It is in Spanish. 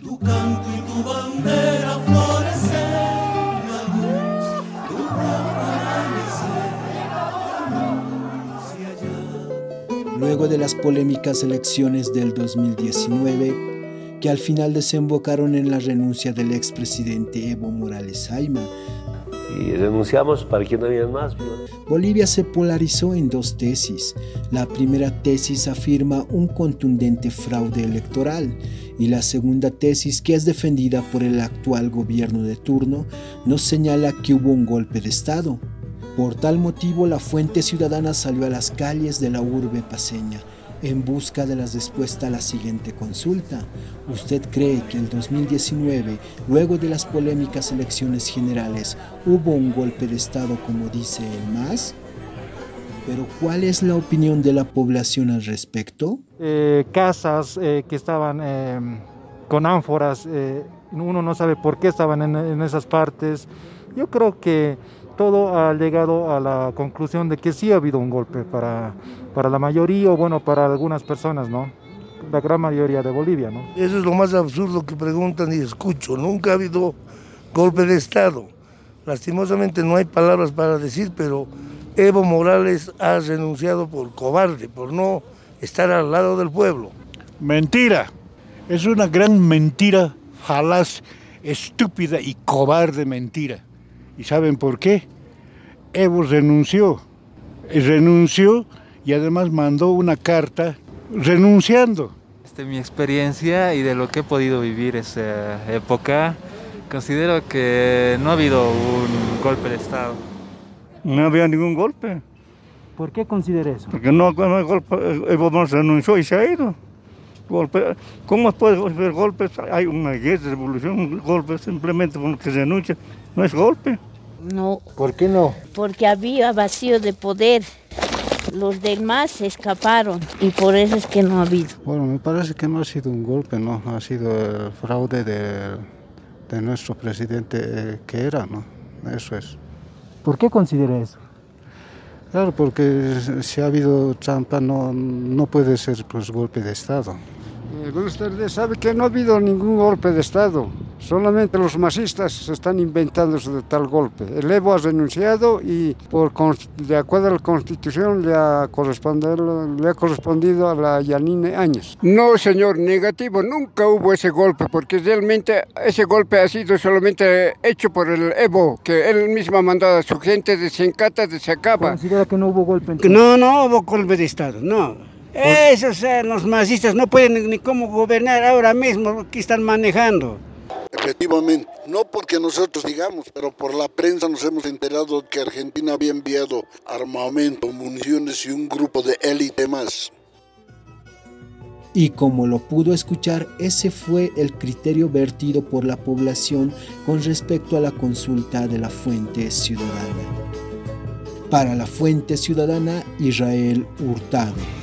Tu canto y tu bandera florecen, Luego de las polémicas elecciones del 2019, que al final desembocaron en la renuncia del expresidente Evo Morales Jaima, y renunciamos para que no haya más. Bolivia se polarizó en dos tesis. La primera tesis afirma un contundente fraude electoral y la segunda tesis, que es defendida por el actual gobierno de turno, nos señala que hubo un golpe de Estado. Por tal motivo, la Fuente Ciudadana salió a las calles de la urbe paseña en busca de las respuestas a la siguiente consulta. ¿Usted cree que en 2019, luego de las polémicas elecciones generales, hubo un golpe de Estado como dice el MAS? Pero ¿cuál es la opinión de la población al respecto? Eh, casas eh, que estaban em, con ánforas, eh, uno no sabe por qué estaban en, en esas partes. Yo creo que todo ha llegado a la conclusión de que sí ha habido un golpe para, para la mayoría o bueno, para algunas personas, ¿no? La gran mayoría de Bolivia, ¿no? Eso es lo más absurdo que preguntan y escucho. Nunca ha habido golpe de Estado. Lastimosamente no hay palabras para decir, pero Evo Morales ha renunciado por cobarde, por no estar al lado del pueblo. Mentira. Es una gran mentira, falaz, estúpida y cobarde mentira. ¿Y saben por qué? Evo renunció. Renunció y además mandó una carta renunciando. De mi experiencia y de lo que he podido vivir esa época, considero que no ha habido un golpe de Estado. No había ningún golpe. ¿Por qué considera eso? Porque no, no golpe, Evo Morales renunció y se ha ido. Golpe, ¿Cómo puede haber golpes? Hay una guerra, revolución, un golpe simplemente porque renuncia. No es golpe. No. ¿Por qué no? Porque había vacío de poder. Los demás escaparon y por eso es que no ha habido. Bueno, me parece que no ha sido un golpe, ¿no? Ha sido el fraude de, de nuestro presidente eh, que era, ¿no? Eso es. ¿Por qué considera eso? Claro, porque si ha habido trampa no, no puede ser pues golpe de Estado. Eh, buenas tardes. Sabe que no ha habido ningún golpe de Estado. Solamente los masistas se están inventando de tal golpe. El Evo ha renunciado y por, de acuerdo a la Constitución le ha, le ha correspondido a la Yanine Áñez. No, señor, negativo. Nunca hubo ese golpe porque realmente ese golpe ha sido solamente hecho por el Evo, que él mismo ha mandado a su gente de Sencata, de Sacaba. ¿Considera que no hubo golpe? No, no hubo golpe de Estado, no. Esos los masistas no pueden ni cómo gobernar ahora mismo, que están manejando. Efectivamente, no porque nosotros digamos, pero por la prensa nos hemos enterado que Argentina había enviado armamento, municiones y un grupo de élite más. Y como lo pudo escuchar, ese fue el criterio vertido por la población con respecto a la consulta de la fuente ciudadana. Para la fuente ciudadana, Israel Hurtado.